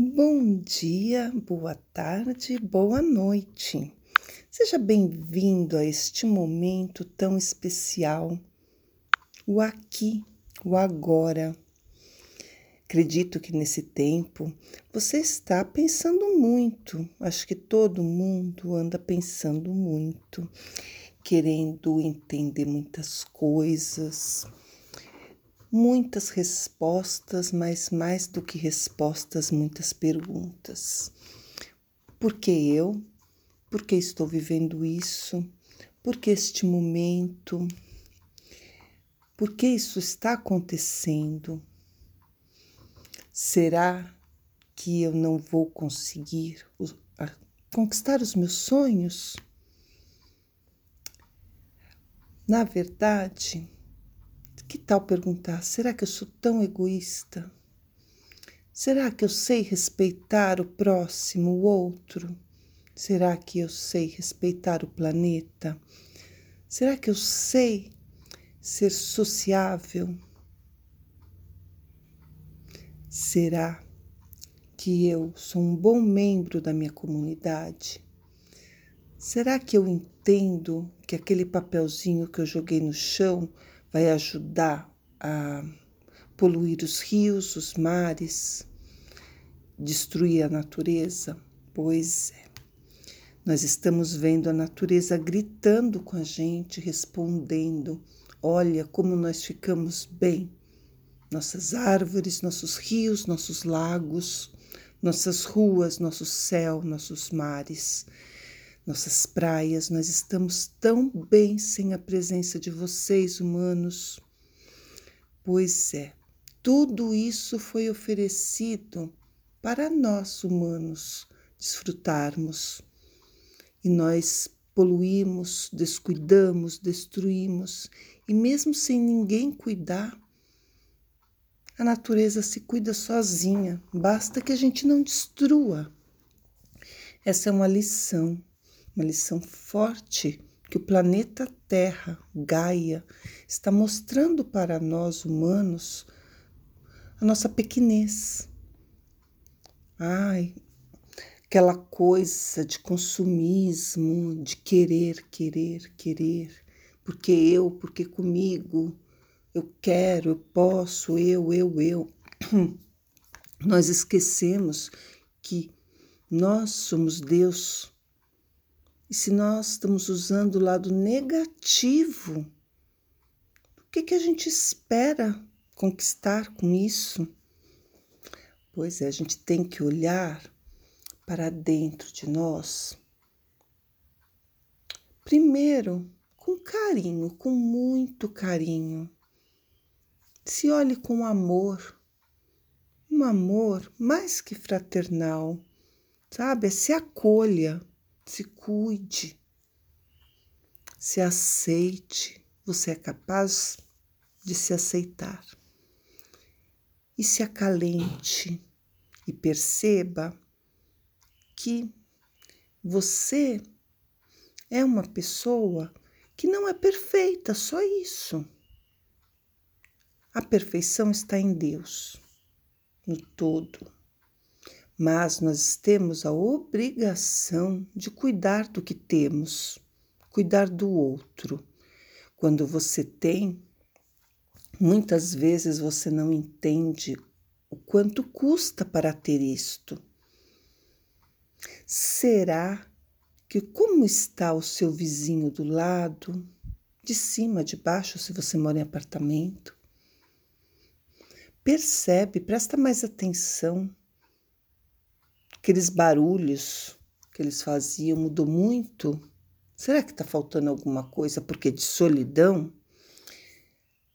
Bom dia, boa tarde, boa noite. Seja bem-vindo a este momento tão especial, o aqui, o agora. Acredito que nesse tempo você está pensando muito, acho que todo mundo anda pensando muito, querendo entender muitas coisas muitas respostas, mas mais do que respostas, muitas perguntas. Por que eu? Por que estou vivendo isso? Por que este momento? Por que isso está acontecendo? Será que eu não vou conseguir conquistar os meus sonhos? Na verdade, que tal perguntar: será que eu sou tão egoísta? Será que eu sei respeitar o próximo, o outro? Será que eu sei respeitar o planeta? Será que eu sei ser sociável? Será que eu sou um bom membro da minha comunidade? Será que eu entendo que aquele papelzinho que eu joguei no chão vai ajudar a poluir os rios, os mares, destruir a natureza? Pois é. Nós estamos vendo a natureza gritando com a gente, respondendo: olha como nós ficamos bem. Nossas árvores, nossos rios, nossos lagos, nossas ruas, nosso céu, nossos mares nossas praias, nós estamos tão bem sem a presença de vocês, humanos. Pois é, tudo isso foi oferecido para nós, humanos, desfrutarmos. E nós poluímos, descuidamos, destruímos, e mesmo sem ninguém cuidar, a natureza se cuida sozinha, basta que a gente não destrua. Essa é uma lição uma lição forte que o planeta Terra, Gaia, está mostrando para nós humanos a nossa pequenez. Ai, aquela coisa de consumismo, de querer, querer, querer, porque eu, porque comigo, eu quero, eu posso, eu, eu, eu. Nós esquecemos que nós somos Deus e se nós estamos usando o lado negativo, o que, que a gente espera conquistar com isso? Pois é, a gente tem que olhar para dentro de nós. Primeiro, com carinho, com muito carinho. Se olhe com amor, um amor mais que fraternal, sabe? Se acolha se cuide, se aceite. Você é capaz de se aceitar. E se acalente e perceba que você é uma pessoa que não é perfeita, só isso. A perfeição está em Deus, no todo mas nós temos a obrigação de cuidar do que temos, cuidar do outro. Quando você tem, muitas vezes você não entende o quanto custa para ter isto. Será que como está o seu vizinho do lado, de cima, de baixo, se você mora em apartamento? Percebe, presta mais atenção aqueles barulhos que eles faziam mudou muito? Será que está faltando alguma coisa? Porque de solidão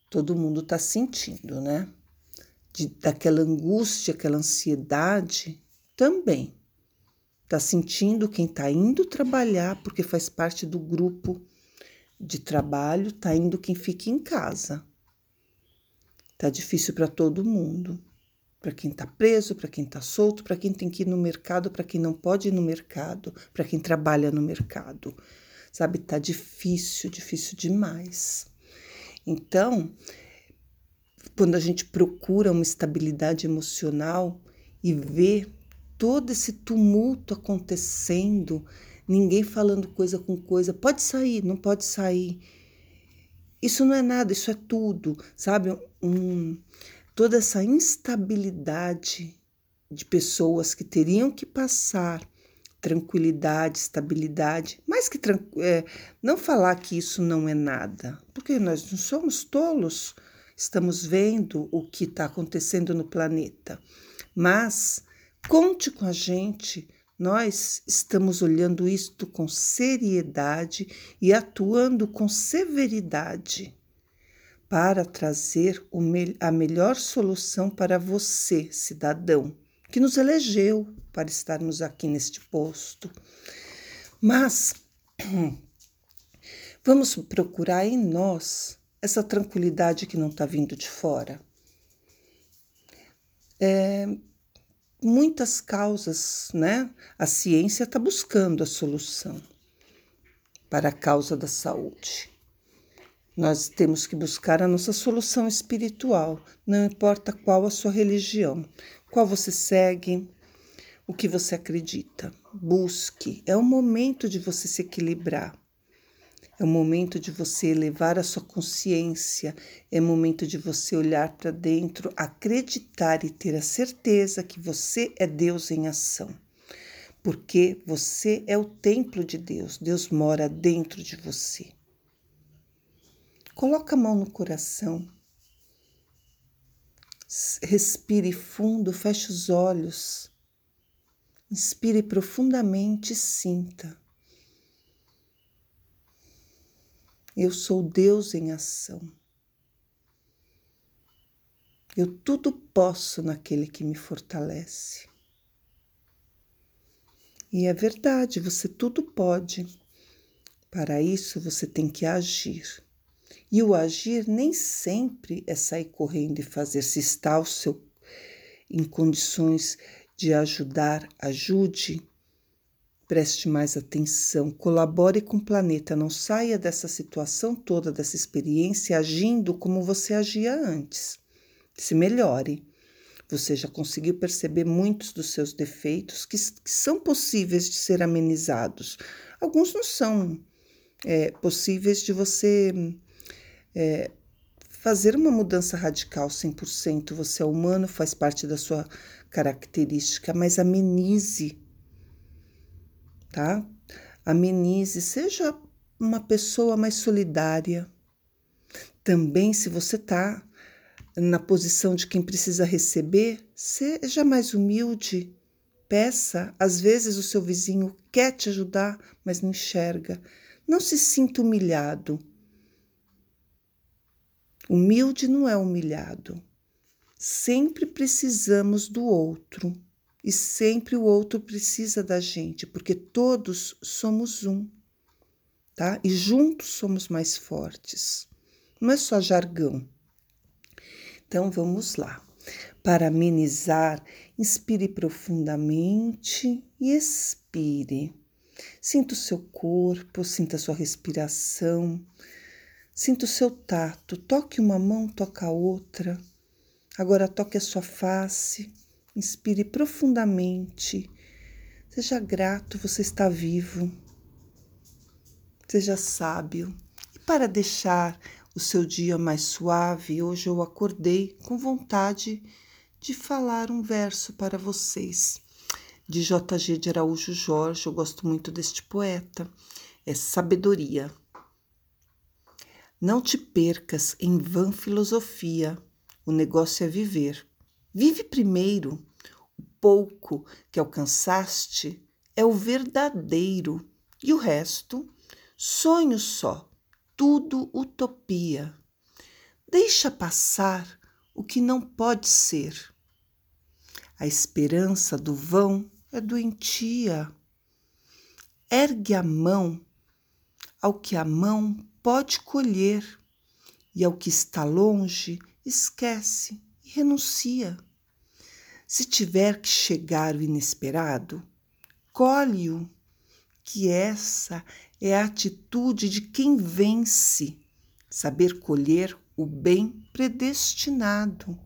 todo mundo está sentindo, né? De, daquela angústia, aquela ansiedade também. Está sentindo quem está indo trabalhar, porque faz parte do grupo de trabalho, está indo quem fica em casa. Tá difícil para todo mundo para quem está preso, para quem está solto, para quem tem que ir no mercado, para quem não pode ir no mercado, para quem trabalha no mercado. Sabe, tá difícil, difícil demais. Então, quando a gente procura uma estabilidade emocional e vê todo esse tumulto acontecendo, ninguém falando coisa com coisa, pode sair, não pode sair. Isso não é nada, isso é tudo, sabe? Um, toda essa instabilidade de pessoas que teriam que passar tranquilidade, estabilidade, mais que é, não falar que isso não é nada, porque nós não somos tolos, estamos vendo o que está acontecendo no planeta, mas conte com a gente, nós estamos olhando isto com seriedade e atuando com severidade para trazer a melhor solução para você, cidadão que nos elegeu para estarmos aqui neste posto. Mas vamos procurar em nós essa tranquilidade que não está vindo de fora. É, muitas causas, né? A ciência está buscando a solução para a causa da saúde. Nós temos que buscar a nossa solução espiritual, não importa qual a sua religião, qual você segue, o que você acredita. Busque. É o momento de você se equilibrar. É o momento de você elevar a sua consciência, é o momento de você olhar para dentro, acreditar e ter a certeza que você é Deus em ação. Porque você é o templo de Deus, Deus mora dentro de você. Coloca a mão no coração Respire fundo, feche os olhos. Inspire profundamente e sinta. Eu sou Deus em ação. Eu tudo posso naquele que me fortalece. E é verdade, você tudo pode. Para isso você tem que agir. E o agir nem sempre é sair correndo e fazer. Se está o seu em condições de ajudar, ajude. Preste mais atenção, colabore com o planeta, não saia dessa situação toda, dessa experiência agindo como você agia antes. Se melhore. Você já conseguiu perceber muitos dos seus defeitos que, que são possíveis de ser amenizados. Alguns não são é, possíveis de você é, fazer uma mudança radical 100%. Você é humano, faz parte da sua característica, mas amenize, tá? Amenize, seja uma pessoa mais solidária. Também, se você está na posição de quem precisa receber, seja mais humilde. Peça, às vezes o seu vizinho quer te ajudar, mas não enxerga. Não se sinta humilhado. Humilde não é humilhado. Sempre precisamos do outro e sempre o outro precisa da gente, porque todos somos um, tá? E juntos somos mais fortes. Não é só jargão. Então vamos lá. Para amenizar, inspire profundamente e expire. Sinta o seu corpo, sinta a sua respiração. Sinta o seu tato, toque uma mão, toca a outra. Agora toque a sua face, inspire profundamente. Seja grato, você está vivo. Seja sábio. E para deixar o seu dia mais suave, hoje eu acordei com vontade de falar um verso para vocês. De J.G. de Araújo Jorge, eu gosto muito deste poeta. É Sabedoria. Não te percas em vã filosofia. O negócio é viver. Vive primeiro. O pouco que alcançaste é o verdadeiro. E o resto, sonho só, tudo utopia. Deixa passar o que não pode ser. A esperança do vão é doentia. Ergue a mão ao que a mão pode colher, e ao que está longe, esquece e renuncia. Se tiver que chegar o inesperado, colhe-o, que essa é a atitude de quem vence, saber colher o bem predestinado.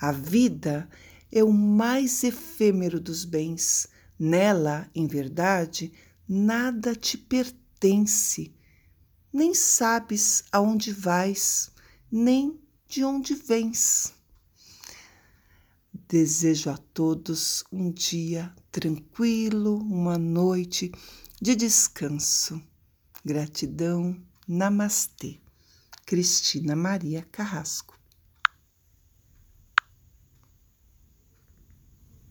A vida é o mais efêmero dos bens. Nela, em verdade, nada te pertence. Nem sabes aonde vais, nem de onde vens. Desejo a todos um dia tranquilo, uma noite de descanso. Gratidão. Namastê. Cristina Maria Carrasco.